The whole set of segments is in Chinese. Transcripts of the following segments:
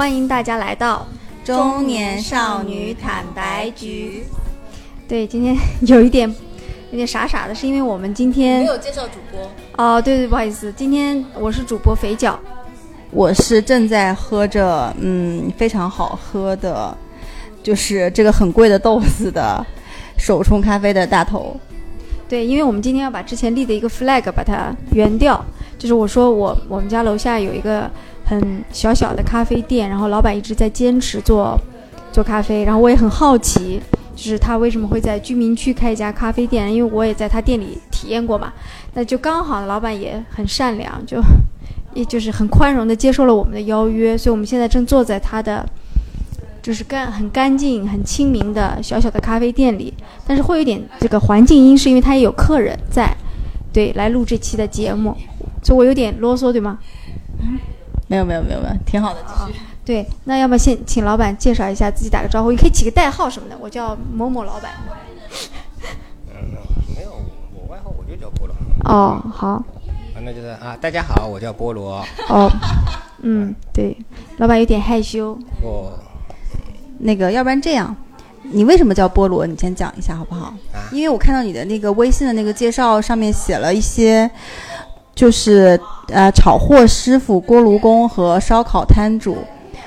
欢迎大家来到中年少女坦白局。对，今天有一点有点傻傻的，是因为我们今天没有介绍主播哦，对对，不好意思，今天我是主播肥脚，我是正在喝着嗯非常好喝的，就是这个很贵的豆子的手冲咖啡的大头。对，因为我们今天要把之前立的一个 flag 把它圆掉，就是我说我我们家楼下有一个很小小的咖啡店，然后老板一直在坚持做做咖啡，然后我也很好奇，就是他为什么会在居民区开一家咖啡店，因为我也在他店里体验过嘛，那就刚好老板也很善良，就也就是很宽容的接受了我们的邀约，所以我们现在正坐在他的。就是干很干净、很亲民的小小的咖啡店里，但是会有点这个环境音，是因为他也有客人在，对，来录这期的节目，所以我有点啰嗦，对吗？嗯没有没有没有没有，挺好的，继续。对，那要么先请老板介绍一下自己，打个招呼，你可以起个代号什么的，我叫某某老板。嗯，没有，我外号我就叫菠萝。哦，好。啊，那就是啊，大家好，我叫菠萝。哦，嗯，对，老板有点害羞。我。那个，要不然这样，你为什么叫菠萝？你先讲一下好不好？因为我看到你的那个微信的那个介绍上面写了一些，就是呃，炒货师傅、锅炉工和烧烤摊主，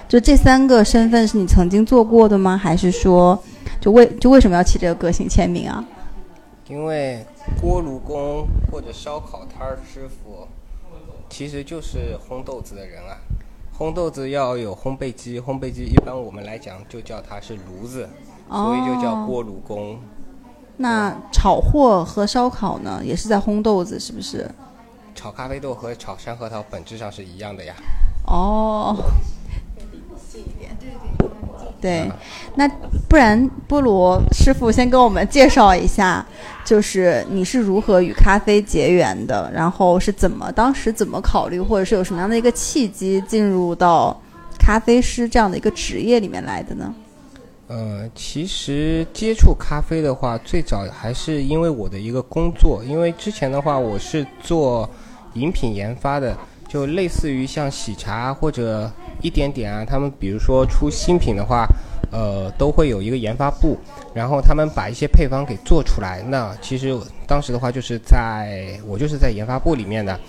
就这三个身份是你曾经做过的吗？还是说，就为就为什么要起这个个性签名啊？因为锅炉工或者烧烤摊儿师傅，其实就是烘豆子的人啊。烘豆子要有烘焙机，烘焙机一般我们来讲就叫它是炉子，所以就叫锅炉工。那炒货和烧烤呢，也是在烘豆子，是不是？炒咖啡豆和炒山核桃本质上是一样的呀。哦。对，那不然菠萝师傅先跟我们介绍一下，就是你是如何与咖啡结缘的，然后是怎么当时怎么考虑，或者是有什么样的一个契机进入到咖啡师这样的一个职业里面来的呢？呃，其实接触咖啡的话，最早还是因为我的一个工作，因为之前的话我是做饮品研发的，就类似于像喜茶或者。一点点啊，他们比如说出新品的话，呃，都会有一个研发部，然后他们把一些配方给做出来。那其实当时的话，就是在我就是在研发部里面的。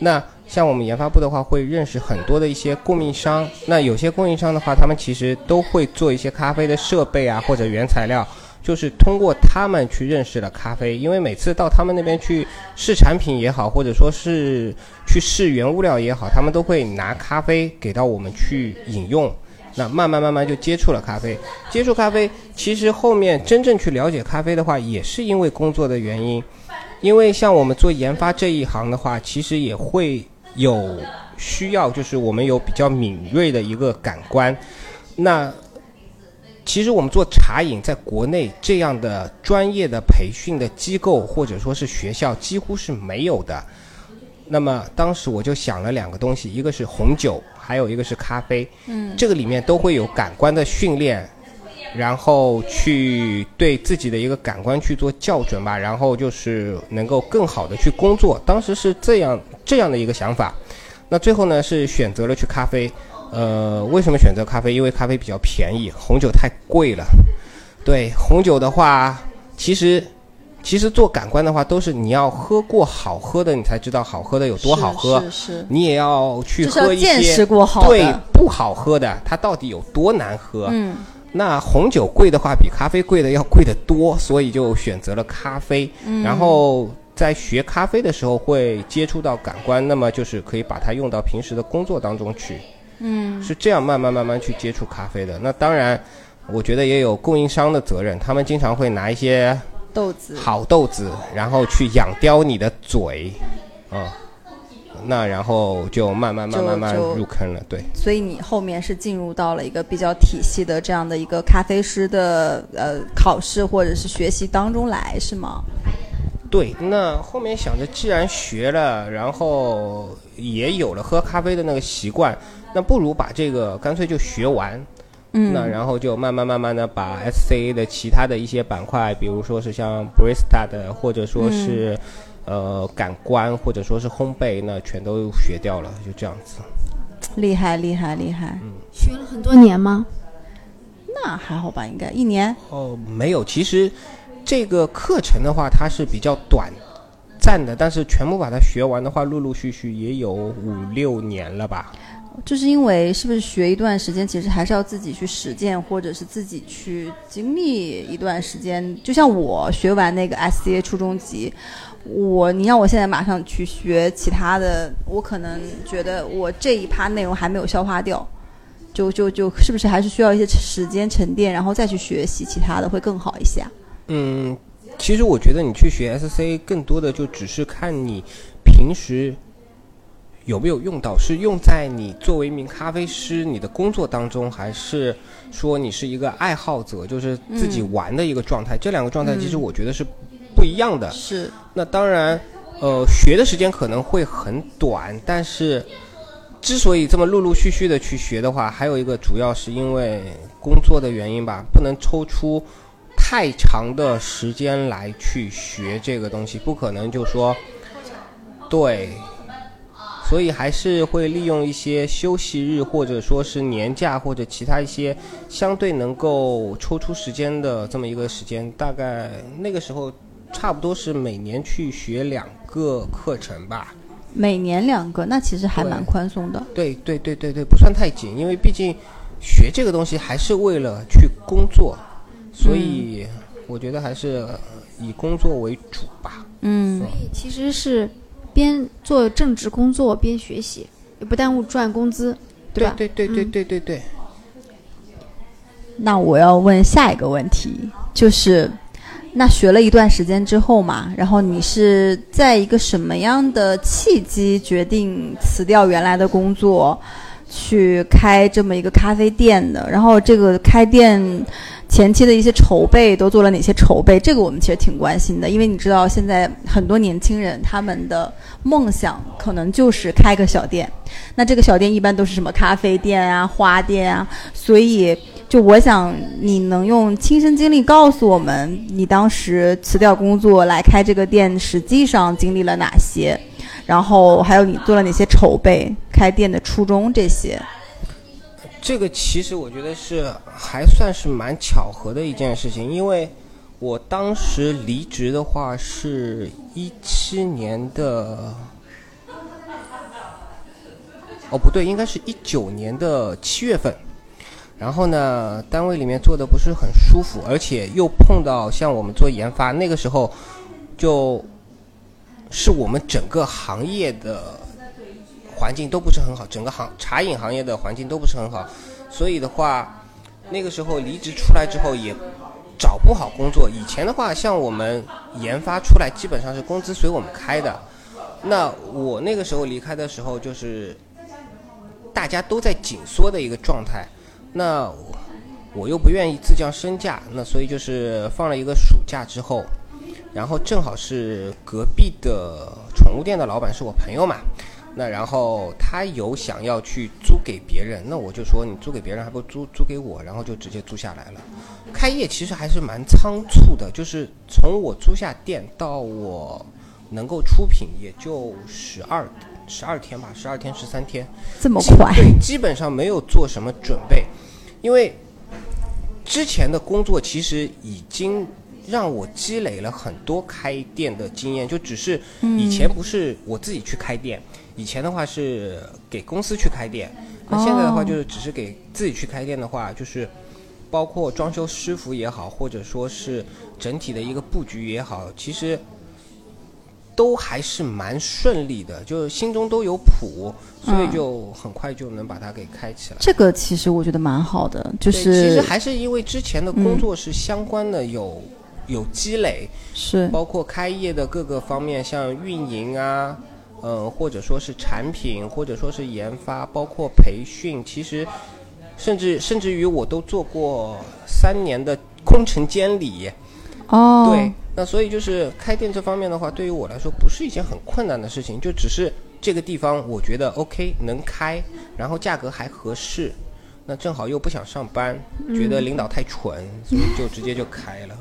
那像我们研发部的话，会认识很多的一些供应商。那有些供应商的话，他们其实都会做一些咖啡的设备啊，或者原材料。就是通过他们去认识了咖啡，因为每次到他们那边去试产品也好，或者说是去试原物料也好，他们都会拿咖啡给到我们去饮用。那慢慢慢慢就接触了咖啡，接触咖啡，其实后面真正去了解咖啡的话，也是因为工作的原因。因为像我们做研发这一行的话，其实也会有需要，就是我们有比较敏锐的一个感官。那其实我们做茶饮，在国内这样的专业的培训的机构或者说是学校几乎是没有的。那么当时我就想了两个东西，一个是红酒，还有一个是咖啡。嗯，这个里面都会有感官的训练，然后去对自己的一个感官去做校准吧，然后就是能够更好的去工作。当时是这样这样的一个想法。那最后呢，是选择了去咖啡。呃，为什么选择咖啡？因为咖啡比较便宜，红酒太贵了。对，红酒的话，其实其实做感官的话，都是你要喝过好喝的，你才知道好喝的有多好喝。是是。你也要去喝一些见识过好对不好喝的，它到底有多难喝？嗯。那红酒贵的话，比咖啡贵的要贵得多，所以就选择了咖啡。嗯。然后在学咖啡的时候会接触到感官，那么就是可以把它用到平时的工作当中去。嗯，是这样慢慢慢慢去接触咖啡的。那当然，我觉得也有供应商的责任，他们经常会拿一些豆子好豆子，然后去养刁你的嘴，啊，那然后就慢慢慢慢慢入坑了。对，所以你后面是进入到了一个比较体系的这样的一个咖啡师的呃考试或者是学习当中来，是吗？对，那后面想着，既然学了，然后也有了喝咖啡的那个习惯，那不如把这个干脆就学完。嗯，那然后就慢慢慢慢的把 SCA 的其他的一些板块，比如说是像 Barista 的，或者说是呃感官，或者说是烘焙，那全都学掉了，就这样子。厉害厉害厉害。嗯，学了很多年吗？那还好吧，应该一年。哦，没有，其实这个课程的话，它是比较短暂的，但是全部把它学完的话，陆陆续续也有五六年了吧。就是因为是不是学一段时间，其实还是要自己去实践，或者是自己去经历一段时间。就像我学完那个 SCA 初中级，我你让我现在马上去学其他的，我可能觉得我这一趴内容还没有消化掉，就就就是不是还是需要一些时间沉淀，然后再去学习其他的会更好一些。嗯，其实我觉得你去学 SCA 更多的就只是看你平时。有没有用到？是用在你作为一名咖啡师你的工作当中，还是说你是一个爱好者，就是自己玩的一个状态？这两个状态其实我觉得是不一样的。是。那当然，呃，学的时间可能会很短，但是之所以这么陆陆续续的去学的话，还有一个主要是因为工作的原因吧，不能抽出太长的时间来去学这个东西，不可能就说对。所以还是会利用一些休息日，或者说是年假，或者其他一些相对能够抽出时间的这么一个时间。大概那个时候，差不多是每年去学两个课程吧。每年两个，那其实还蛮宽松的。对对对对对，不算太紧，因为毕竟学这个东西还是为了去工作，所以我觉得还是以工作为主吧。嗯，所以其实是。边做正职工作边学习，也不耽误赚工资，对吧？对对对对对对。那我要问下一个问题，就是，那学了一段时间之后嘛，然后你是在一个什么样的契机决定辞掉原来的工作，去开这么一个咖啡店的？然后这个开店。前期的一些筹备都做了哪些筹备？这个我们其实挺关心的，因为你知道现在很多年轻人他们的梦想可能就是开个小店，那这个小店一般都是什么咖啡店啊、花店啊，所以就我想你能用亲身经历告诉我们，你当时辞掉工作来开这个店，实际上经历了哪些，然后还有你做了哪些筹备、开店的初衷这些。这个其实我觉得是还算是蛮巧合的一件事情，因为我当时离职的话是一七年的，哦不对，应该是一九年的七月份。然后呢，单位里面做的不是很舒服，而且又碰到像我们做研发那个时候，就是我们整个行业的。环境都不是很好，整个行茶饮行业的环境都不是很好，所以的话，那个时候离职出来之后也找不好工作。以前的话，像我们研发出来，基本上是工资随我们开的。那我那个时候离开的时候，就是大家都在紧缩的一个状态。那我又不愿意自降身价，那所以就是放了一个暑假之后，然后正好是隔壁的宠物店的老板是我朋友嘛。那然后他有想要去租给别人，那我就说你租给别人还不租租给我，然后就直接租下来了。开业其实还是蛮仓促的，就是从我租下店到我能够出品，也就十二十二天吧，十二天十三天，这么快？对，基本上没有做什么准备，因为之前的工作其实已经。让我积累了很多开店的经验，就只是以前不是我自己去开店，以前的话是给公司去开店，那现在的话就是只是给自己去开店的话，就是包括装修师傅也好，或者说是整体的一个布局也好，其实都还是蛮顺利的，就是心中都有谱，所以就很快就能把它给开起来。这个其实我觉得蛮好的，就是其实还是因为之前的工作是相关的有。有积累，是包括开业的各个方面，像运营啊，嗯，或者说是产品，或者说是研发，包括培训，其实甚至甚至于我都做过三年的工程监理。哦，对，那所以就是开店这方面的话，对于我来说不是一件很困难的事情，就只是这个地方我觉得 OK 能开，然后价格还合适，那正好又不想上班，觉得领导太蠢，所以就直接就开了。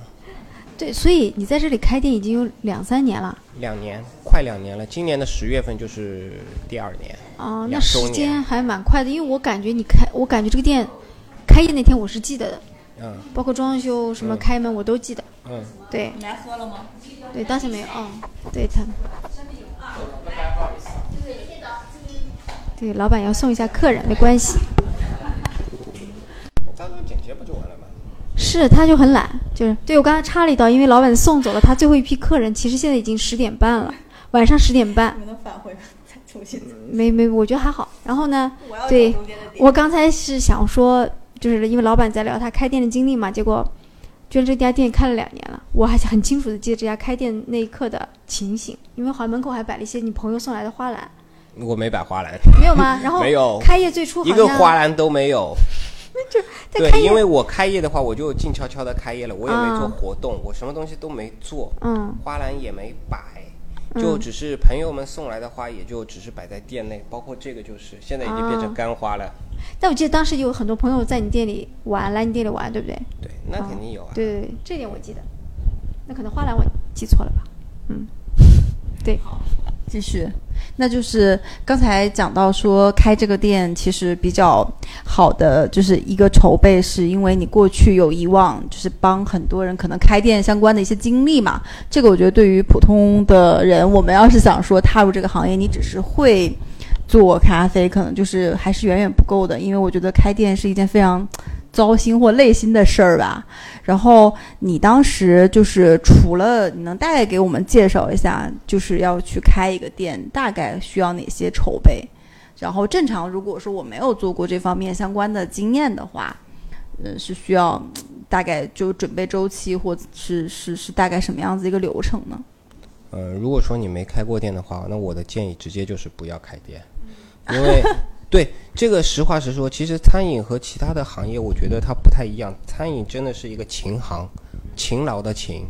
对，所以你在这里开店已经有两三年了。两年，快两年了。今年的十月份就是第二年。哦，那时间还蛮快的，因为我感觉你开，我感觉这个店开业那天我是记得的。嗯。包括装修什么开门我都记得。嗯。对。来喝了吗？对，当时没有。嗯，对他。对，老板要送一下客人，没关系。我刚刚剪切不就完了吗？是，他就很懒，就是对我刚才插了一刀，因为老板送走了他最后一批客人，其实现在已经十点半了，晚上十点半。能返回再重新。没没，我觉得还好。然后呢？对，我刚才是想说，就是因为老板在聊他开店的经历嘛，结果，居然这家店开了两年了，我还很清楚的记得这家开店那一刻的情形，因为好像门口还摆了一些你朋友送来的花篮。我没摆花篮。没有吗？然后没有。开业最初一个花篮都没有。就对，因为我开业的话，我就静悄悄的开业了，我也没做活动，我什么东西都没做，嗯，花篮也没摆，就只是朋友们送来的花，也就只是摆在店内，包括这个就是，现在已经变成干花了。但我记得当时有很多朋友在你店里玩，来你店里玩，对不对？对，那肯定有啊。对对对，这点我记得。那可能花篮我记错了吧？嗯，对。继续，那就是刚才讲到说开这个店其实比较好的就是一个筹备，是因为你过去有以往就是帮很多人可能开店相关的一些经历嘛。这个我觉得对于普通的人，我们要是想说踏入这个行业，你只是会做咖啡，可能就是还是远远不够的，因为我觉得开店是一件非常。糟心或累心的事儿吧，然后你当时就是除了你能大概给我们介绍一下，就是要去开一个店，大概需要哪些筹备？然后正常如果说我没有做过这方面相关的经验的话，嗯，是需要大概就准备周期或是是是大概什么样子一个流程呢？呃，如果说你没开过店的话，那我的建议直接就是不要开店，因为。对这个实话实说，其实餐饮和其他的行业，我觉得它不太一样。餐饮真的是一个勤行，勤劳的勤。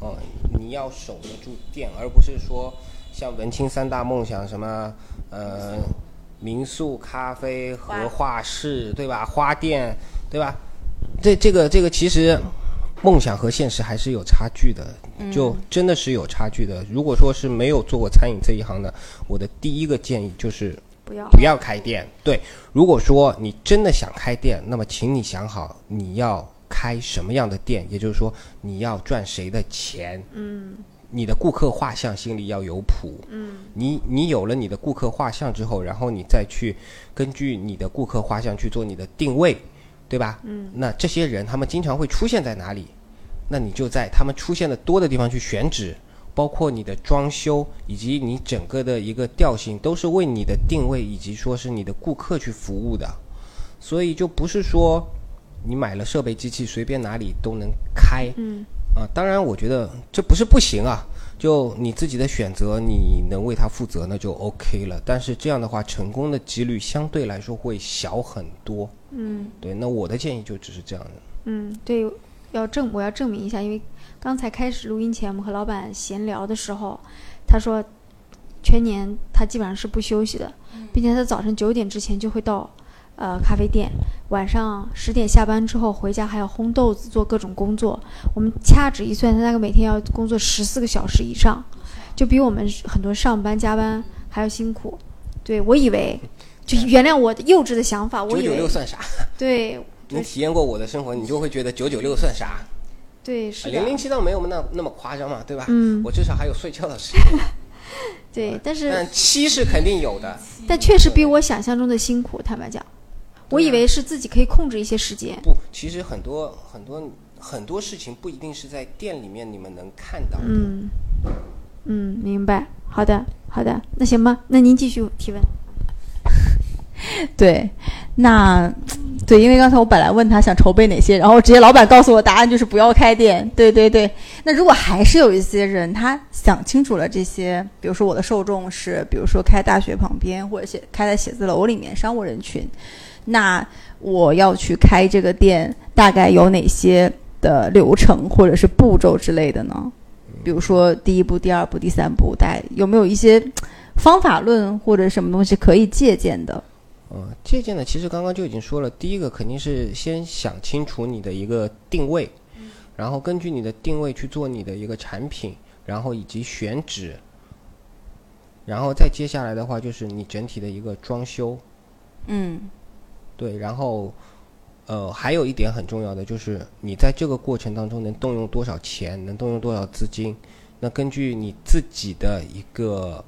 嗯，你要守得住店，而不是说像文青三大梦想什么呃民宿、咖啡和画室，对吧？花店，对吧？这这个这个其实梦想和现实还是有差距的，就真的是有差距的。如果说是没有做过餐饮这一行的，我的第一个建议就是。不要不要开店。对，如果说你真的想开店，那么请你想好你要开什么样的店，也就是说你要赚谁的钱。嗯，你的顾客画像心里要有谱。嗯，你你有了你的顾客画像之后，然后你再去根据你的顾客画像去做你的定位，对吧？嗯，那这些人他们经常会出现在哪里？那你就在他们出现的多的地方去选址。包括你的装修以及你整个的一个调性，都是为你的定位以及说是你的顾客去服务的，所以就不是说你买了设备机器随便哪里都能开。嗯。啊，当然我觉得这不是不行啊，就你自己的选择，你能为他负责，那就 OK 了。但是这样的话，成功的几率相对来说会小很多。嗯。对，那我的建议就只是这样的。嗯，对，要证我要证明一下，因为。刚才开始录音前，我们和老板闲聊的时候，他说，全年他基本上是不休息的，并且他早晨九点之前就会到，呃，咖啡店，晚上十点下班之后回家还要烘豆子做各种工作。我们掐指一算，他大概每天要工作十四个小时以上，就比我们很多上班加班还要辛苦。对我以为，就原谅我幼稚的想法，我九九六算啥？对，你体验过我的生活，你就会觉得九九六算啥？对，是零零七倒没有那那么夸张嘛，对吧？嗯，我至少还有睡觉的时间。对，但是但七是肯定有的，但确实比我想象中的辛苦。坦白讲，我以为是自己可以控制一些时间。不，其实很多很多很多事情不一定是在店里面你们能看到的。嗯嗯，明白。好的，好的，那行吧，那您继续提问。对，那对，因为刚才我本来问他想筹备哪些，然后直接老板告诉我答案就是不要开店。对对对，那如果还是有一些人他想清楚了这些，比如说我的受众是，比如说开大学旁边或者写开在写字楼里面商务人群，那我要去开这个店，大概有哪些的流程或者是步骤之类的呢？比如说第一步、第二步、第三步，大概有没有一些方法论或者什么东西可以借鉴的？嗯，借鉴呢其实刚刚就已经说了，第一个肯定是先想清楚你的一个定位，然后根据你的定位去做你的一个产品，然后以及选址，然后再接下来的话就是你整体的一个装修，嗯。对，然后呃还有一点很重要的就是你在这个过程当中能动用多少钱，能动用多少资金，那根据你自己的一个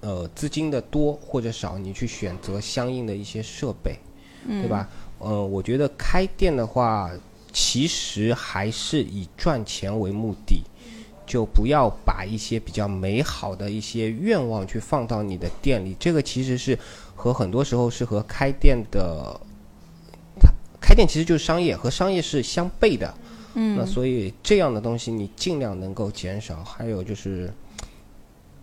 呃资金的多或者少，你去选择相应的一些设备，嗯，对吧？呃，我觉得开店的话，其实还是以赚钱为目的，就不要把一些比较美好的一些愿望去放到你的店里。这个其实是和很多时候是和开店的，它开店其实就是商业，和商业是相悖的。嗯，那所以这样的东西你尽量能够减少。还有就是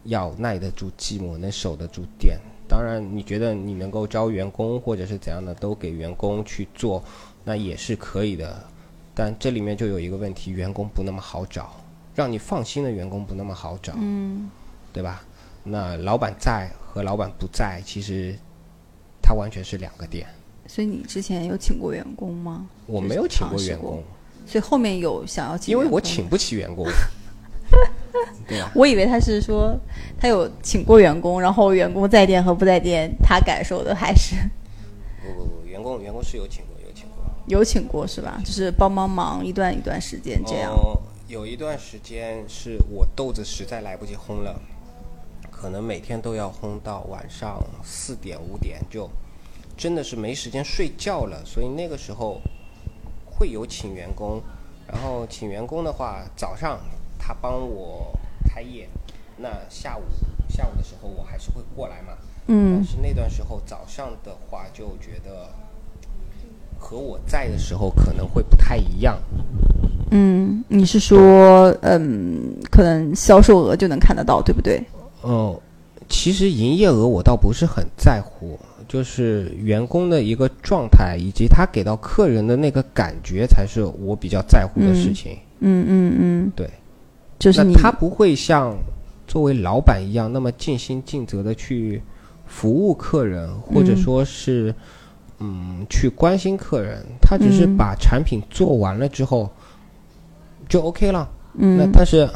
要耐得住寂寞，能守得住店。当然，你觉得你能够招员工或者是怎样的，都给员工去做，那也是可以的。但这里面就有一个问题，员工不那么好找，让你放心的员工不那么好找，嗯对吧？那老板在和老板不在，其实他完全是两个点。所以你之前有请过员工吗？我没有请过员工，所以后面有想要请，因为我请，不起员工。对啊，我以为他是说他有请过员工，然后员工在店和不在店，他感受的还是不不不，员工员工是有请过，有请过。有请过是吧？就是帮帮忙一段一段时间这样。哦有一段时间是我豆子实在来不及烘了，可能每天都要烘到晚上四点五点，就真的是没时间睡觉了。所以那个时候会有请员工，然后请员工的话，早上他帮我开业，那下午下午的时候我还是会过来嘛。嗯但嗯是那段时候早上的话，就觉得和我在的时候可能会不太一样。嗯，你是说嗯，可能销售额就能看得到，对不对？哦，其实营业额我倒不是很在乎，就是员工的一个状态以及他给到客人的那个感觉才是我比较在乎的事情。嗯嗯嗯，对，就是他不会像作为老板一样那么尽心尽责的去服务客人，或者嗯说是嗯去关心客人，他只是嗯把产品做完了之后就 OK 了。那嗯但是，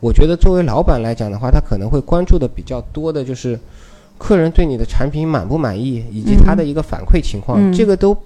我觉得作为老板来讲的话，他可能会关注的比较多的就是客人对你的产品满不满意，以及他的一个反馈情况。嗯这个都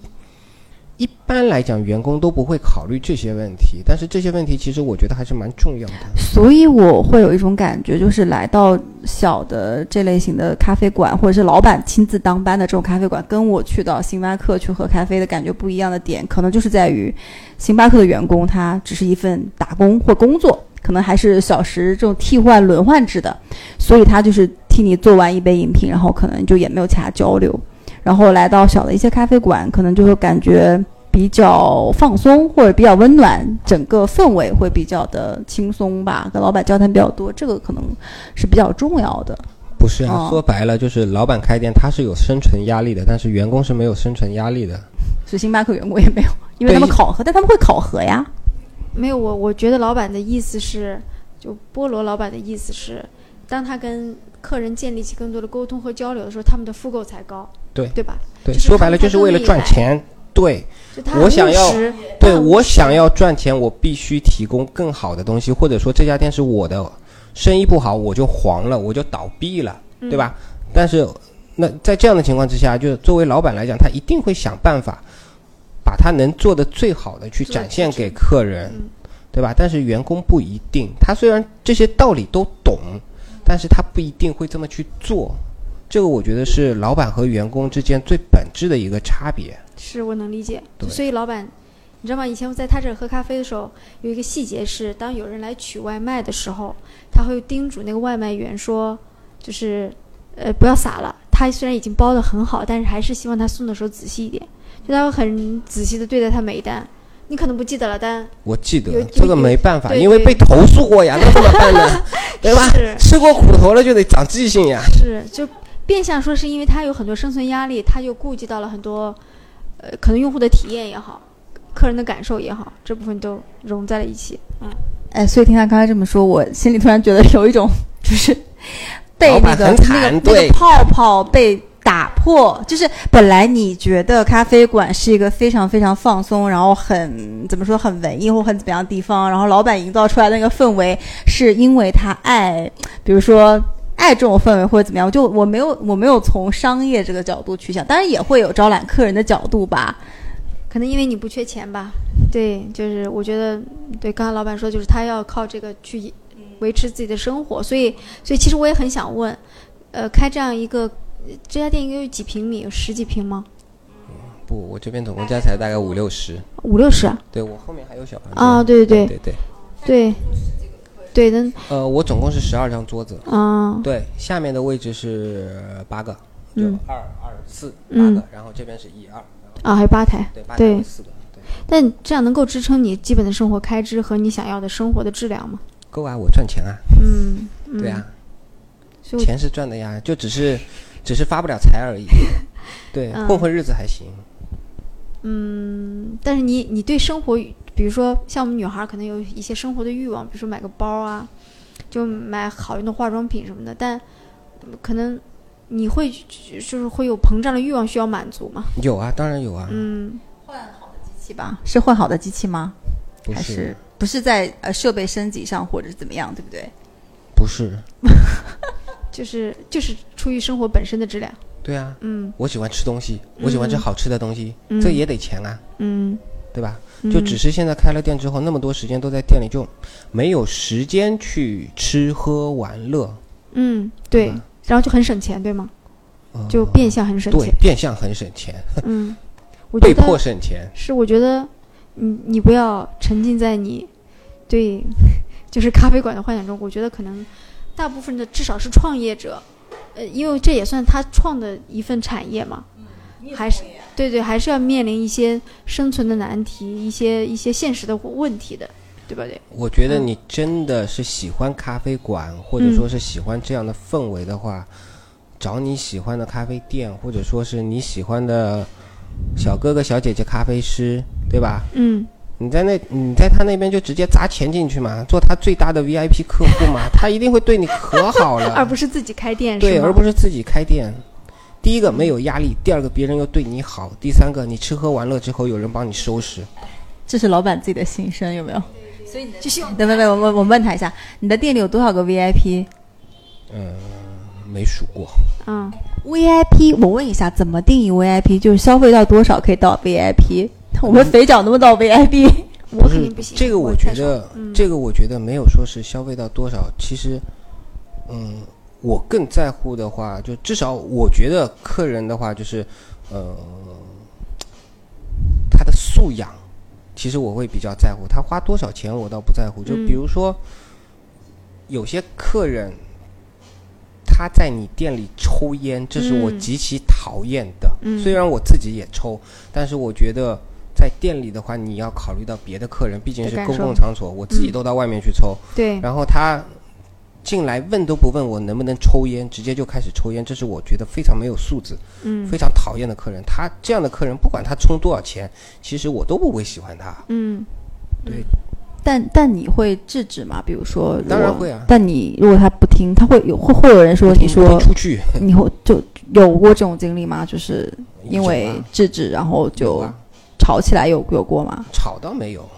一般来讲，员工都不会考虑这些问题。但是这些问题其实我觉得还是蛮重要的。所以我会有一种感觉，就是来到小的这类型的咖啡馆，或者是老板亲自当班的这种咖啡馆，跟我去到星巴克去喝咖啡的感觉不一样的点，可能就是在于星巴克的员工他只是一份打工或工作，可能还是小时这种替换轮换制的，所以他就是替你做完一杯饮品，然后可能就也没有其他交流。然后来到小的一些咖啡馆，可能就会感觉比较放松或者比较温暖，整个氛围会比较的轻松吧，跟老板交谈比较多，这个可能是比较重要的。不是啊，哦说白了就是老板开店他是有生存压力的，但是员工是没有生存压力的。所以星巴克员工也没有，因为他们考核，但他们会考核呀。没有我，我觉得老板的意思是，就菠萝老板的意思是，当他跟客人建立起更多的沟通和交流的时候，他们的复购才高，对对吧？对，就是说白了就是为了赚钱。对，我想要对我想要赚钱，我必须提供更好的东西，或者说这家店是我的，生意不好我就黄了，我就倒闭了，嗯对吧？但是那在这样的情况之下，就是作为老板来讲，他一定会想办法把他能做的最好的去展现给客人，嗯对吧？但是员工不一定，他虽然这些道理都懂，但是他不一定会这么去做。这个我觉得是老板和员工之间最本质的一个差别。是我能理解，所以老板，你知道吗？以前我在他这儿喝咖啡的时候，有一个细节是，当有人来取外卖的时候，他会叮嘱那个外卖员说，就是，呃，不要撒了。他虽然已经包的很好，但是还是希望他送的时候仔细一点，就他会很仔细的对待他每一单。你可能不记得了，但我记得这个没办法，因为被投诉过呀，那怎么办呢？对吧？吃过苦头了就得长记性呀。是就变相说是因为他有很多生存压力，他就顾及到了很多，呃，可能用户的体验也好，客人的感受也好，这部分都融在了一起。嗯，哎，所以听他刚才这么说，我心里突然觉得有一种就是被那个那个那个泡泡被打破，就是本来你觉得咖啡馆是一个非常非常放松，然后很怎么说很文艺或很怎么样的地方，然后老板营造出来的那个氛围，是因为他爱，比如说爱这种氛围或者怎么样，就我没有我没有从商业这个角度去想，当然也会有招揽客人的角度吧。可能因为你不缺钱吧，对，就是我觉得，对，刚才老板说就是他要靠这个去维持自己的生活，所以，所以其实我也很想问，呃，开这样一个这家店应该有几平米？有十几平吗？不，我这边总共加起来大概五六十。五六十？对我后面还有小房间。啊，对对对对对对，的。呃，我总共是十二张桌子。啊。对，下面的位置是八个，就二二四八个，然后这边是一二。啊，还有吧台，对，但这样能够支撑你基本的生活开支和你想要的生活的质量吗？够啊，我赚钱啊。嗯，对啊，钱是赚的呀，就只是，只是发不了财而已。对，混混日子还行。嗯，但是你你对生活，比如说像我们女孩可能有一些生活的欲望，比如说买个包啊，就买好用的化妆品什么的，但可能。你会就是会有膨胀的欲望需要满足吗？有啊，当然有啊。嗯，换好的机器吧？是换好的机器吗？还是不是在呃设备升级上或者怎么样，对不对？不是，就是就是出于生活本身的质量。对啊，嗯，我喜欢吃东西，我喜欢吃好吃的东西，这也得钱啊。嗯，对吧？就只是现在开了店之后，那么多时间都在店里，就没有时间去吃喝玩乐。嗯，对。然后就很省钱，对吗？就变相很省钱。对，变相很省钱。嗯，被迫省钱。是，我觉得，你你不要沉浸在你对 就是咖啡馆的幻想中。我觉得可能大部分的至少是创业者，呃，因为这也算他创的一份产业嘛。还是对对，还是要面临一些生存的难题，一些一些现实的问题的。对吧？对，我觉得你真的是喜欢咖啡馆，或者说是喜欢这样的氛围的话，找你喜欢的咖啡店，或者说是你喜欢的小哥哥、小姐姐、咖啡师，对吧？嗯，你在那，你在他那边就直接砸钱进去嘛，做他最大的 VIP 客户嘛，他一定会对你可好了，而不是自己开店，对，而不是自己开店。第一个没有压力，第二个别人又对你好，第三个你吃喝玩乐之后有人帮你收拾，这是老板自己的心声，有没有？所以你就是，等等等，我我我问他一下，你的店里有多少个 VIP？嗯，没数过。嗯，VIP，我问一下，怎么定义 VIP？就是消费到多少可以到 VIP？我们肥脚能不能到 VIP？我肯定不行。这个我觉得，这个我觉得没有说是消费到多少。其实，嗯，我更在乎的话，就至少我觉得客人的话，就是呃，他的素养。其实我会比较在乎他花多少钱，我倒不在乎。就比如说，有些客人他在你店里抽烟，这是我极其讨厌的。虽然我自己也抽，但是我觉得在店里的话，你要考虑到别的客人，毕竟是公共场所，我自己都到外面去抽。对，然后他。进来问都不问我能不能抽烟，直接就开始抽烟，这是我觉得非常没有素质，嗯，非常讨厌的客人。他这样的客人，不管他充多少钱，其实我都不会喜欢他。嗯，对。但但你会制止吗？比如说，当然会啊。但你如果他不听，他会有会会有人说你说出去，你会就有过这种经历吗？就是因为制止，然后就吵起来，有有过吗？吵倒没有。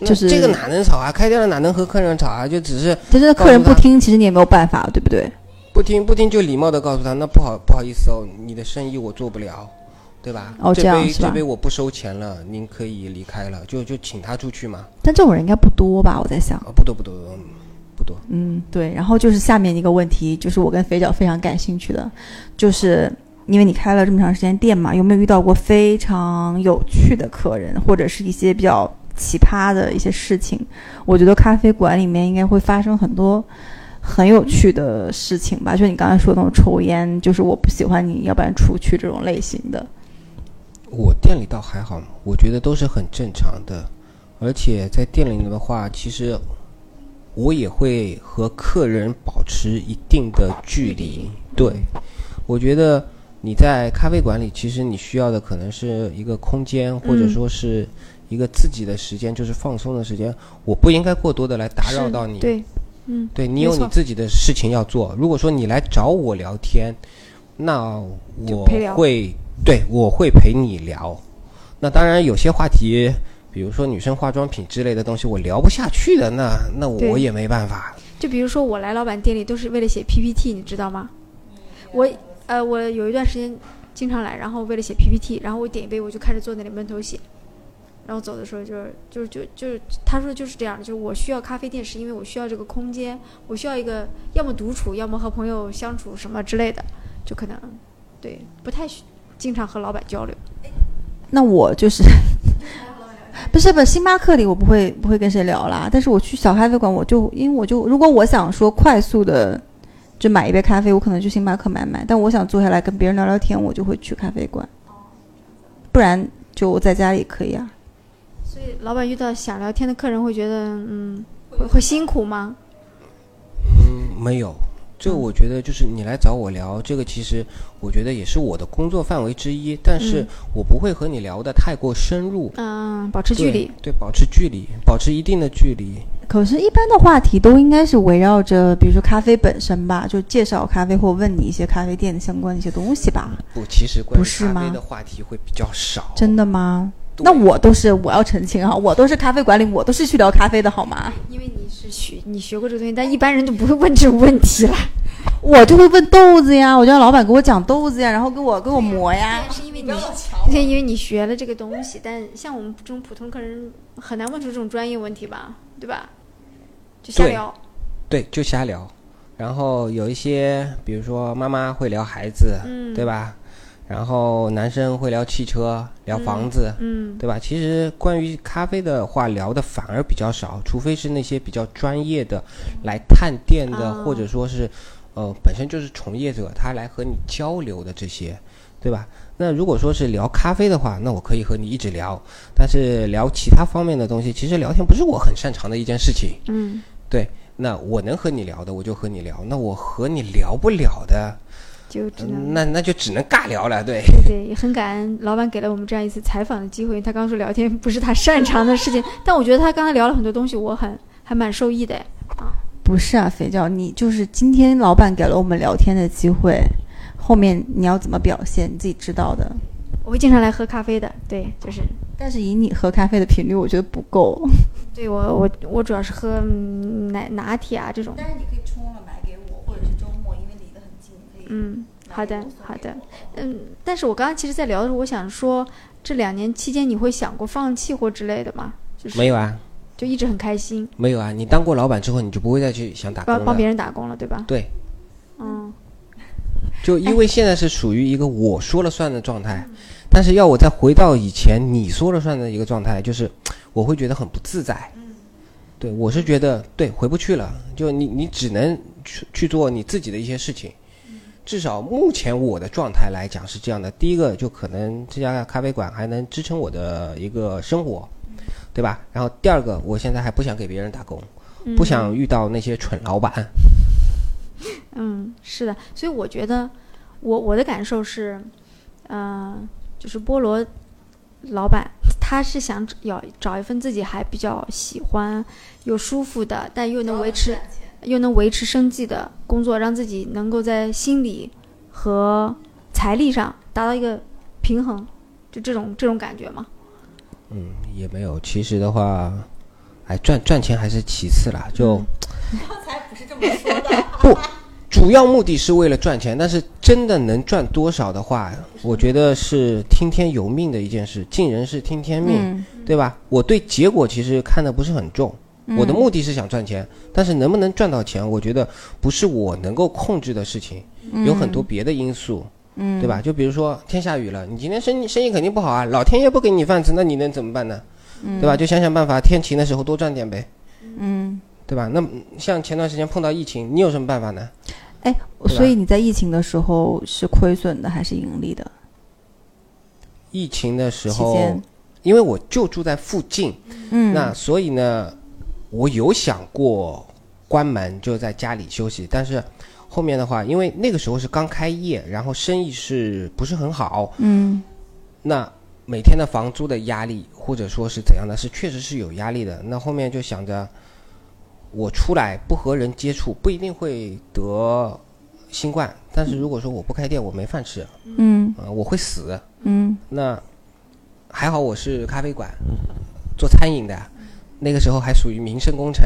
就是这个哪能吵啊？开店了哪能和客人吵啊？就只是，但是客人不听，其实你也没有办法，对不对？不听不听就礼貌的告诉他，那不好不好意思哦，你的生意我做不了，对吧？哦，这样这杯我不收钱了，您可以离开了，就就请他出去嘛。但这种人应该不多吧？我在想。不多不多不多。嗯，对。然后就是下面一个问题，就是我跟肥脚非常感兴趣的，就是因为你开了这么长时间店嘛，有没有遇到过非常有趣的客人，或者是一些比较。奇葩的一些事情，我觉得咖啡馆里面应该会发生很多很有趣的事情吧。就你刚才说那种抽烟，就是我不喜欢你，要不然出去这种类型的。我店里倒还好，我觉得都是很正常的。而且在店里的话，其实我也会和客人保持一定的距离。对，我觉得你在咖啡馆里，其实你需要的可能是一个空间，或者说是。一个自己的时间就是放松的时间，我不应该过多的来打扰到你。对，嗯，对你有你自己的事情要做。如果说你来找我聊天，那我会对我会陪你聊。那当然有些话题，比如说女生化妆品之类的东西，我聊不下去的，那那我也没办法。就比如说我来老板店里都是为了写 PPT，你知道吗？我呃，我有一段时间经常来，然后为了写 PPT，然后我点一杯我就开始坐那里闷头写，然后走的时候就是就是就就是他说就是这样，就是我需要咖啡店是因为我需要这个空间，我需要一个要么独处，要么和朋友相处什么之类的，就可能对不太经常和老板交流。那我就是，不是不，星巴克里我不会不会跟谁聊啦。但是我去小咖啡馆，我就因为我就如果我想说快速的就买一杯咖啡，我可能去星巴克买买。但我想坐下来跟别人聊聊天，我就会去咖啡馆。不然就我在家里可以啊。所以老板遇到想聊天的客人会觉得嗯会会辛苦吗？嗯，没有。这我觉得就是你来找我聊这个，其实我觉得也是我的工作范围之一，但是我不会和你聊的太过深入，嗯，保持距离。对，对，保持距离，保持一定的距离。可是，一般的话题都应该是围绕着，比如说咖啡本身吧，就介绍咖啡或问你一些咖啡店的相关的一些东西吧。不，其实关于不是吗咖啡的话题会比较少。真的吗？对那我都是我要澄清哈，我都是咖啡馆里，我都是去聊咖啡的好吗？因为你是学你学过这个东西，但一般人就不会问这种问题了。我就会问豆子呀，我就让老板给我讲豆子呀，然后给我给我磨呀。是因为你，是因为你学了这个东西，但像我们这种普通客人很难问出这种专业问题吧，对吧？就瞎对聊。对，就瞎聊。然后有一些，比如说妈妈会聊孩子，嗯对吧？然后男生会聊汽车、聊房子，嗯对吧？其实关于咖啡的话，聊的反而比较少，除非是那些比较专业的来探店的，哦或者说是呃本身就是从业者，他来和你交流的这些，对吧？那如果说是聊咖啡的话，那我可以和你一直聊，但是聊其他方面的东西，其实聊天不是我很擅长的一件事情。嗯，对，那我能和你聊的，我就和你聊；那我和你聊不了的，就只能嗯那那就只能尬聊了。对，对，也很感恩老板给了我们这样一次采访的机会。他刚刚说聊天不是他擅长的事情，但我觉得他刚才聊了很多东西，我很还蛮受益的。不是啊，肥皂，你就是今天老板给了我们聊天的机会，后面你要怎么表现，你自己知道的。我会经常来喝咖啡的，对，就是但是以你喝咖啡的频率，我觉得不够。对我我我主要是喝嗯奶拿铁啊这种。但是你可以冲了买给我，或者是周末，因为离得很近，可以。嗯，好的，好的，嗯，但是我刚刚其实，在聊的时候，我想说，这两年期间，你会想过放弃或之类的吗？就是没有啊，就一直很开心，没有啊。你当过老板之后，你就不会再去想打工了。帮帮别人打工了，对吧？对，嗯，就因为现在是属于一个我说了算的状态，但是要我再回到以前你说了算的一个状态，就是我会觉得很不自在。对，我是觉得对回不去了，就你你只能去去做你自己的一些事情。至少目前我的状态来讲是这样的。第一个就可能这家咖啡馆还能支撑我的一个生活，对吧？然后第二个，我现在还不想给别人打工，不想遇到那些蠢老板。嗯，是的，所以我觉得，我我的感受是，嗯、就是菠萝老板他是想要找一份自己还比较喜欢又舒服的，但又能维持又能维持生计的工作，让自己能够在心理和财力上达到一个平衡，就这种这种感觉吗。嗯，也没有。其实的话，哎，赚赚钱还是其次啦，就刚才不是这么说的。不，主要目的是为了赚钱。但是真的能赚多少的话，我觉得是听天由命的一件事，尽人事听天命，嗯，对吧？我对结果其实看的不是很重。我的目的是想赚钱，但是能不能赚到钱，我觉得不是我能够控制的事情，有很多别的因素，嗯，对吧？就比如说天下雨了，你今天生意生意肯定不好啊，老天爷不给你饭吃，那你能怎么办呢？对吧？就想想办法，天晴的时候多赚点呗，嗯，对吧？那像前段时间碰到疫情，你有什么办法呢？哎，所以你在疫情的时候是亏损的还是盈利的？疫情的时候，因为我就住在附近，嗯，那所以呢，我有想过关门就在家里休息，但是后面的话，因为那个时候是刚开业，然后生意是不是很好，嗯那每天的房租的压力或者说是怎样的，是确实是有压力的。那后面就想着，我出来不和人接触，不一定会得新冠，但是如果说我不开店，我没饭吃，嗯啊、我会死。嗯那还好我是咖啡馆做餐饮的，那个时候还属于民生工程，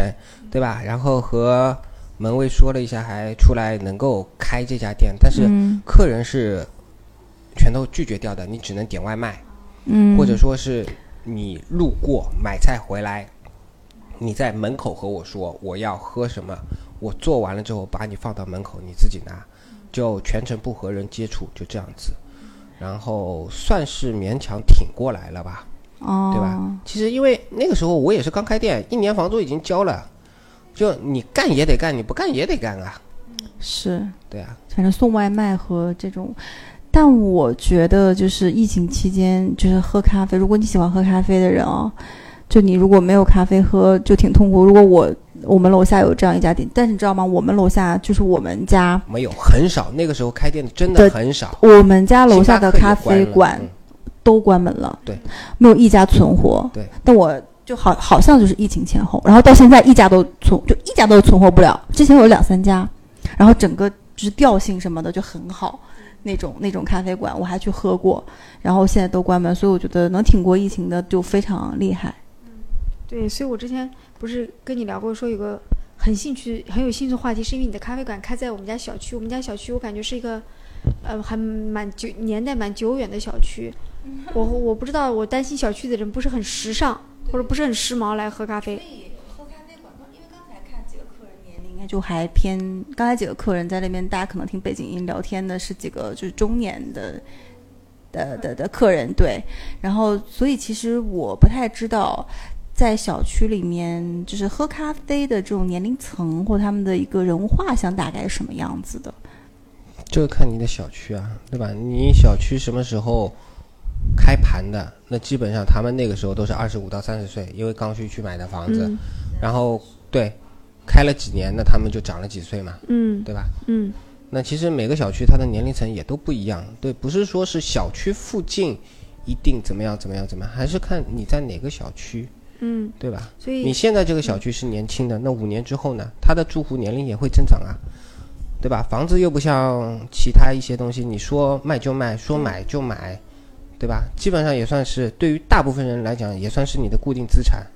对吧？然后和门卫说了一下，还出来能够开这家店，但是嗯客人是全都拒绝掉的，你只能点外卖，嗯，或者说是你路过买菜回来，你在门口和我说我要喝什么，我做完了之后把你放到门口，你自己拿，就全程不和人接触，就这样子，然后算是勉强挺过来了吧。哦，对吧？其实因为那个时候我也是刚开店，一年房租已经交了，就你干也得干，你不干也得干啊。是，对啊，反正送外卖和这种，但我觉得就是疫情期间，就是喝咖啡，如果你喜欢喝咖啡的人啊，就你如果没有咖啡喝，就挺痛苦。如果我我们楼下有这样一家店，但是你知道吗？我们楼下就是我们家，没有很少，那个时候开店的真的很少。我们家楼下的咖啡馆嗯都关门了，对，没有一家存活。对，但我就好好像就是疫情前后，然后到现在一家都存，就一家都存活不了。之前有两三家，然后整个就是调性什么的就很好，那种那种咖啡馆我还去喝过，然后现在都关门，所以我觉得能挺过疫情的就非常厉害。对，所以我之前不是跟你聊过，说有个很兴趣、很有兴趣的话题，是因为你的咖啡馆开在我们家小区。我们家小区我感觉是一个，呃，还蛮久年代蛮久远的小区。我我不知道，我担心小区的人不是很时尚，或者不是很时髦来喝咖啡。喝咖啡馆，因为刚才看几个客人年龄应该就还偏，刚才几个客人在那边，大家可能听背景音聊天的是几个就是中年的的的的客人，对，然后所以其实我不太知道。在小区里面，就是喝咖啡的这种年龄层或他们的一个人物画像大概是什么样子的？这个看你的小区啊，对吧？你小区什么时候开盘的？那基本上他们那个时候都是二十五到三十岁，因为刚需去买的房子。嗯然后对，开了几年，那他们就长了几岁嘛，嗯对吧？嗯那其实每个小区它的年龄层也都不一样，对，不是说是小区附近一定怎么样怎么样怎么样，还是看你在哪个小区，嗯，对吧？所以你现在这个小区是年轻的，那五年之后呢，它的住户年龄也会增长啊，对吧？房子又不像其他一些东西，你说卖就卖，说买就买，对吧？基本上也算是对于大部分人来讲，也算是你的固定资产，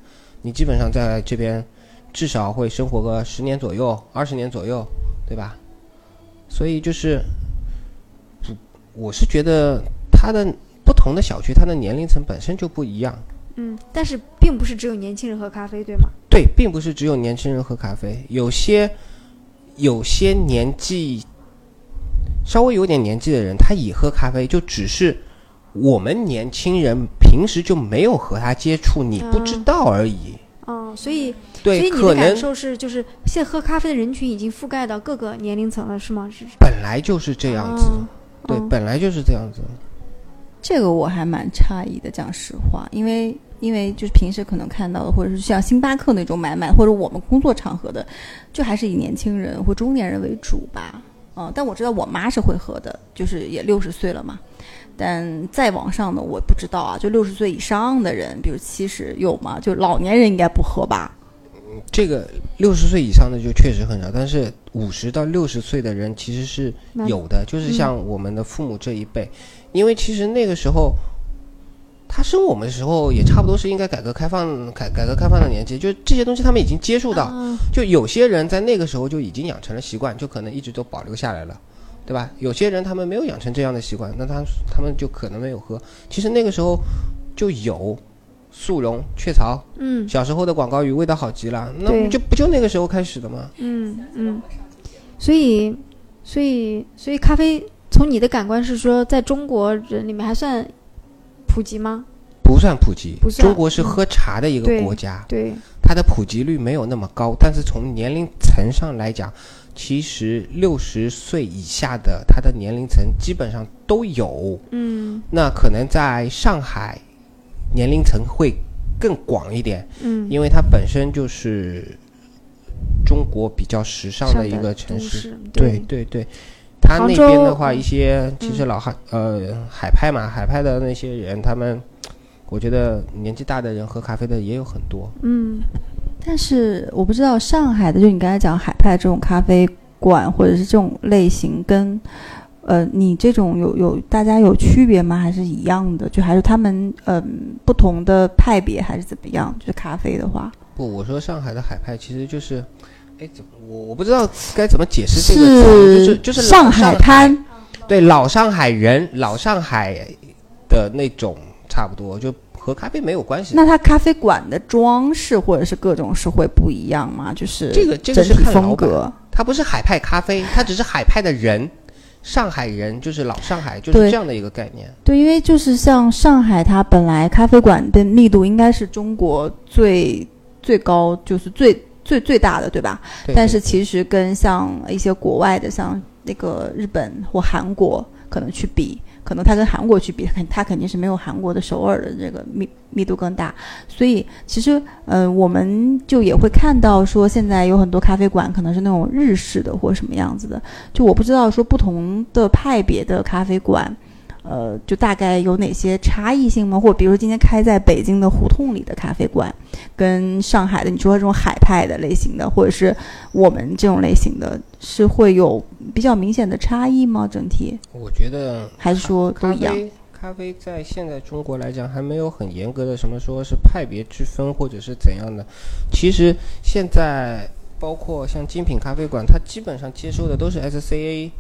你基本上在这边至少会生活个十年左右、二十年左右，对吧？所以就是，不我是觉得它的不同的小区，它的年龄层本身就不一样。嗯，但是并不是只有年轻人喝咖啡，对吗？对，并不是只有年轻人喝咖啡，有些有些年纪稍微有点年纪的人，他也喝咖啡，就只是我们年轻人平时就没有和他接触，你不知嗯道而已。嗯，所以所，以你的感受是，就是现在喝咖啡的人群已经覆盖到各个年龄层了，是吗？是本来就是这样子，哦对，哦本来就是这样子。这个我还蛮诧异的，讲实话，因为因为就是平时可能看到的，或者是像星巴克那种买卖，或者我们工作场合的，就还是以年轻人或中年人为主吧。嗯，但我知道我妈是会喝的，就是也六十岁了嘛。但再往上的我不知道啊，就六十岁以上的人，比如七十有吗？就老年人应该不喝吧？这个六十岁以上的就确实很少，但是五十到六十岁的人其实是有的，就是像我们的父母这一辈，因为其实那个时候他生我们的时候也差不多是应该改革开放改改革开放的年纪，就这些东西他们已经接触到，啊就有些人在那个时候就已经养成了习惯，就可能一直都保留下来了。对吧？有些人他们没有养成这样的习惯，那他他们就可能没有喝。其实那个时候就有速溶、雀巢，嗯小时候的广告语味道好极了，那就不就那个时候开始的吗？嗯嗯，所以所以所以咖啡从你的感官是说，在中国人里面还算普及吗？不算普及，不算。中国是喝茶的一个国家，对，它的普及率没有那么高，但是从年龄层上来讲，其实六十岁以下的它的年龄层基本上都有。嗯。那可能在上海，年龄层会更广一点，嗯，因为它本身就是中国比较时尚的一个城市，对对对，他那边的话，嗯一些其实老海、呃海派嘛，海派的那些人，他们我觉得年纪大的人喝咖啡的也有很多。嗯但是我不知道上海的，就你刚才讲海派这种咖啡馆或者是这种类型跟，呃，你这种有有大家有区别吗？还是一样的？就还是他们嗯不同的派别还是怎么样？就是咖啡的话，不，我说上海的海派其实就是，哎，怎么我我不知道该怎么解释这个，就是就是上海滩，对，老上海人，老上海的那种差不多就。和咖啡没有关系。那它咖啡馆的装饰或者是各种是会不一样吗？就是这个这个是风格，它不是海派咖啡，它只是海派的人，上海人就是老上海，就是这样的一个概念。对，因为就是像上海，它本来咖啡馆的密度应该是中国最最高，就是最最最大的，对吧？但是其实跟像一些国外的，像那个日本或韩国可能去比。可能它跟韩国去比，肯它肯定是没有韩国的首尔的这个密密度更大，所以其实，嗯，我们就也会看到说，现在有很多咖啡馆可能是那种日式的或什么样子的，就我不知道说不同的派别的咖啡馆。呃，就大概有哪些差异性吗？或者比如说今天开在北京的胡同里的咖啡馆，跟上海的你说这种海派的类型的，或者是我们这种类型的，是会有比较明显的差异吗？整体？我觉得还是说都一样。咖啡在现在中国来讲还没有很严格的什么说是派别之分或者是怎样的。其实现在包括像精品咖啡馆，它基本上接收的都是 SCA。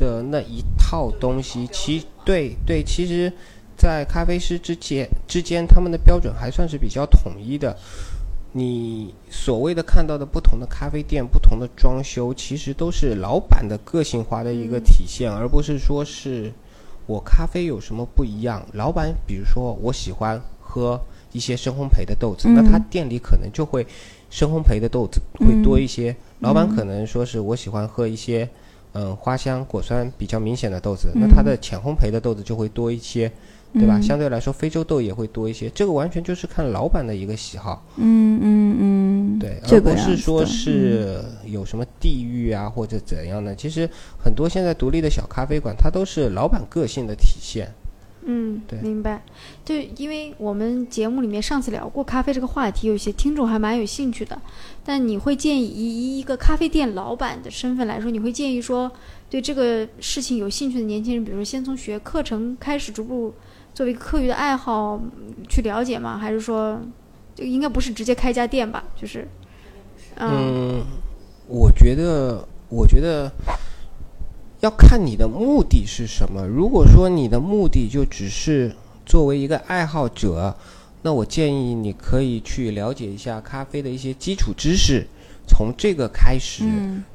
的那一套东西，其对对，其实，在咖啡师之间之间，他们的标准还算是比较统一的。你所谓的看到的不同的咖啡店、不同的装修，其实都是老板的个性化的一个体现，而不是说是我咖啡有什么不一样。老板，比如说我喜欢喝一些深烘焙的豆子，那他店里可能就会深烘焙的豆子会多一些。老板可能说是我喜欢喝一些。嗯，花香果酸比较明显的豆子，那它的浅烘焙的豆子就会多一些，对吧？相对来说，非洲豆也会多一些。这个完全就是看老板的一个喜好。嗯嗯嗯，对，而不是说是有什么地域啊或者怎样的。其实很多现在独立的小咖啡馆，它都是老板个性的体现。嗯，对，明白。就因为我们节目里面上次聊过咖啡这个话题，有些听众还蛮有兴趣的。但你会建议以一个咖啡店老板的身份来说，你会建议说，对这个事情有兴趣的年轻人，比如说先从学课程开始，逐步作为一个课余的爱好去了解吗？还是说，就应该不是直接开家店吧？就是，嗯，我觉得，我觉得。要看你的目的是什么。如果说你的目的就只是作为一个爱好者，那我建议你可以去了解一下咖啡的一些基础知识，从这个开始。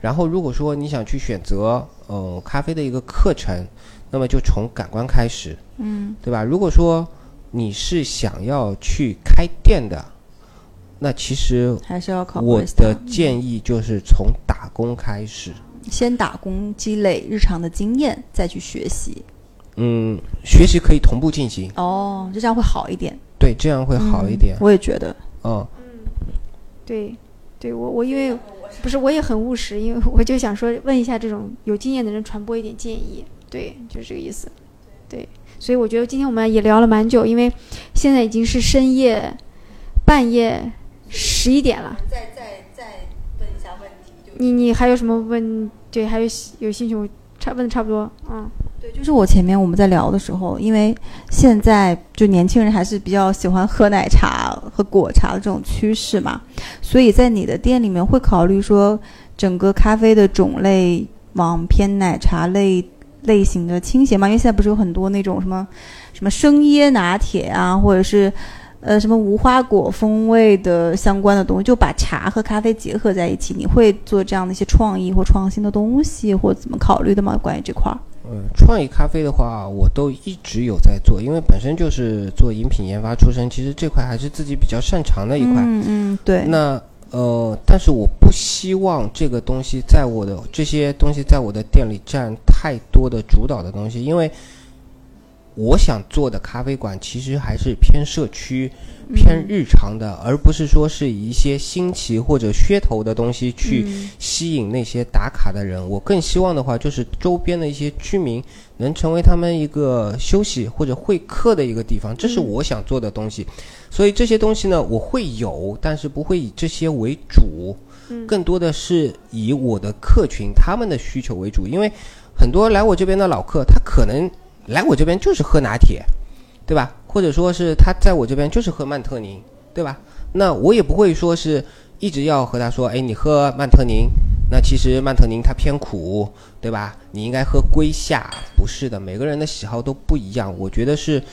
然后，如果说你想去选择呃咖啡的一个课程，那么就从感官开始，嗯，对吧？如果说你是想要去开店的，那其实还是要考我的建议就是从打工开始。先打工积累日常的经验，再去学习。嗯，学习可以同步进行。哦，就这样会好一点。对，这样会好一点。我也觉得。嗯。对，对我我因为不是我也很务实，因为我就想说问一下这种有经验的人传播一点建议。对，就是这个意思。对，所以我觉得今天我们也聊了蛮久，因为现在已经是深夜半夜十一点了。你你还有什么问？对，还有有兴趣？我差问的差不多。嗯，对，就是我前面我们在聊的时候，因为现在就年轻人还是比较喜欢喝奶茶和果茶的这种趋势嘛，所以在你的店里面会考虑说整个咖啡的种类往偏奶茶类类型的倾斜吗？因为现在不是有很多那种什么什么生椰拿铁啊，或者是。呃，什么无花果风味的相关的东西，就把茶和咖啡结合在一起。你会做这样的一些创意或创新的东西，或怎么考虑的吗？关于这块儿？嗯，创意咖啡的话，我都一直有在做，因为本身就是做饮品研发出身，其实这块还是自己比较擅长的一块。嗯嗯，对。那呃，但是我不希望这个东西在我的这些东西在我的店里占太多的主导的东西，因为。我想做的咖啡馆其实还是偏社区、偏日常的，而不是说是以一些新奇或者噱头的东西去吸引那些打卡的人。我更希望的话，就是周边的一些居民能成为他们一个休息或者会客的一个地方，这是我想做的东西。所以这些东西呢，我会有，但是不会以这些为主。更多的是以我的客群他们的需求为主，因为很多来我这边的老客，他可能来我这边就是喝拿铁，对吧？或者说是他在我这边就是喝曼特宁，对吧？那我也不会说是一直要和他说，哎，你喝曼特宁，那其实曼特宁它偏苦，对吧？你应该喝龟下，不是的，每个人的喜好都不一样。我觉得是，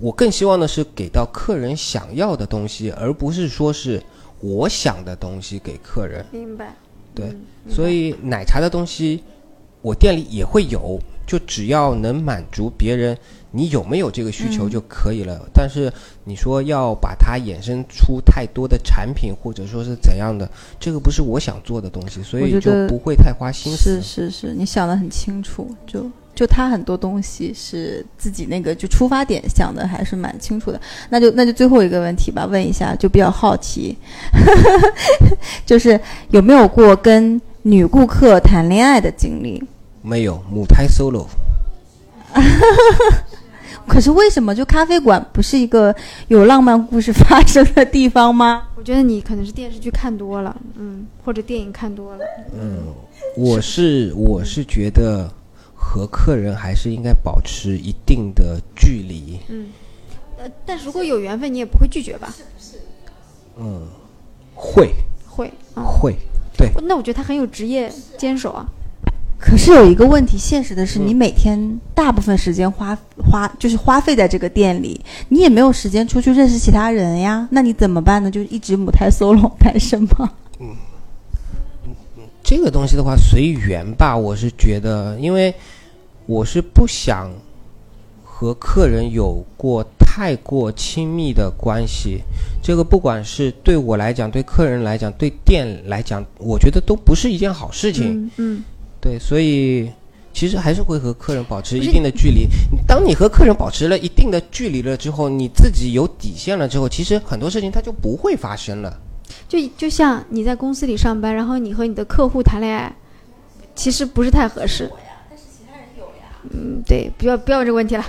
我更希望的是给到客人想要的东西，而不是说是我想的东西给客人。明白。对，所以奶茶的东西，我店里也会有，就只要能满足别人。你有没有这个需求就可以了，但是你说要把它衍生出太多的产品，或者说是怎样的，这个不是我想做的东西，所以就不会太花心思。是是是，你想的很清楚，就就他很多东西是自己那个就出发点想的还是蛮清楚的。那就那就最后一个问题吧，问一下，就比较好奇，就是有没有过跟女顾客谈恋爱的经历？没有，母胎 solo。可是为什么就咖啡馆不是一个有浪漫故事发生的地方吗？我觉得你可能是电视剧看多了，嗯，或者电影看多了。嗯，我是我是觉得和客人还是应该保持一定的距离。嗯，呃，但如果有缘分，你也不会拒绝吧？是是？嗯，会会啊会，对。那我觉得他很有职业坚守啊。可是有一个问题，现实的是，你每天大部分时间花花就是花费在这个店里，你也没有时间出去认识其他人呀。那你怎么办呢？就一直母胎 solo 单身吗？嗯这个东西的话随缘吧。我是觉得，因为我是不想和客人有过太过亲密的关系。这个不管是对我来讲，对客人来讲，对店来讲，我觉得都不是一件好事情。嗯。对，所以其实还是会和客人保持一定的距离。当你和客人保持了一定的距离了之后，你自己有底线了之后，其实很多事情它就不会发生了。就就像你在公司里上班，然后你和你的客户谈恋爱，其实不是太合适。但是其他人有呀。嗯，对，不要不要这个问题了。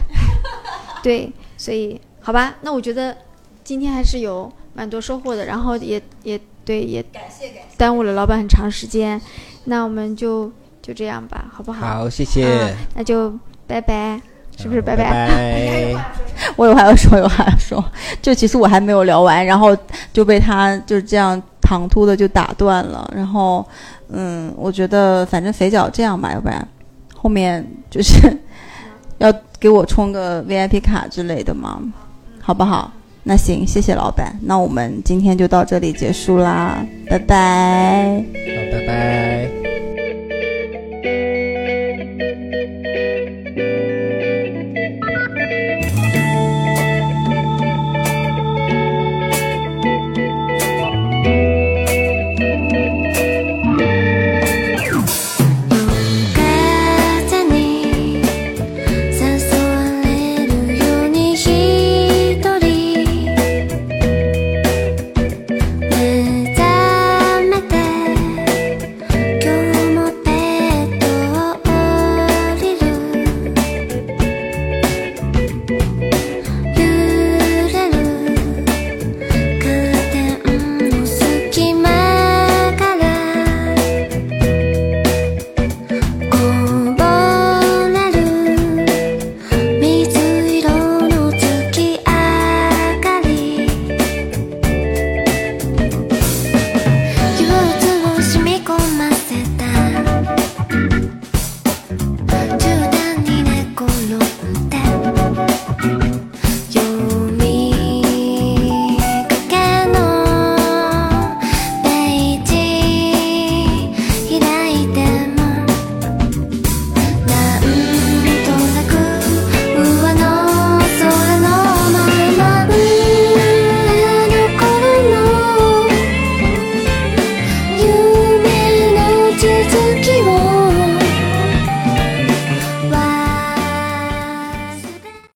对，所以好吧，那我觉得今天还是有蛮多收获的，然后也也对，也感谢感谢，耽误了老板很长时间，那我们就。就这样吧，好不好？好，谢谢。那就拜拜，是不是拜拜？我有话要说，有话要说。就其实我还没有聊完，然后就被他就这样唐突的就打断了。然后，嗯，我觉得反正肥脚这样吧，要不然后面就是 要给我充个 VIP 卡之类的嘛，好不好？那行，谢谢老板。那我们今天就到这里结束啦，拜拜。好，拜拜。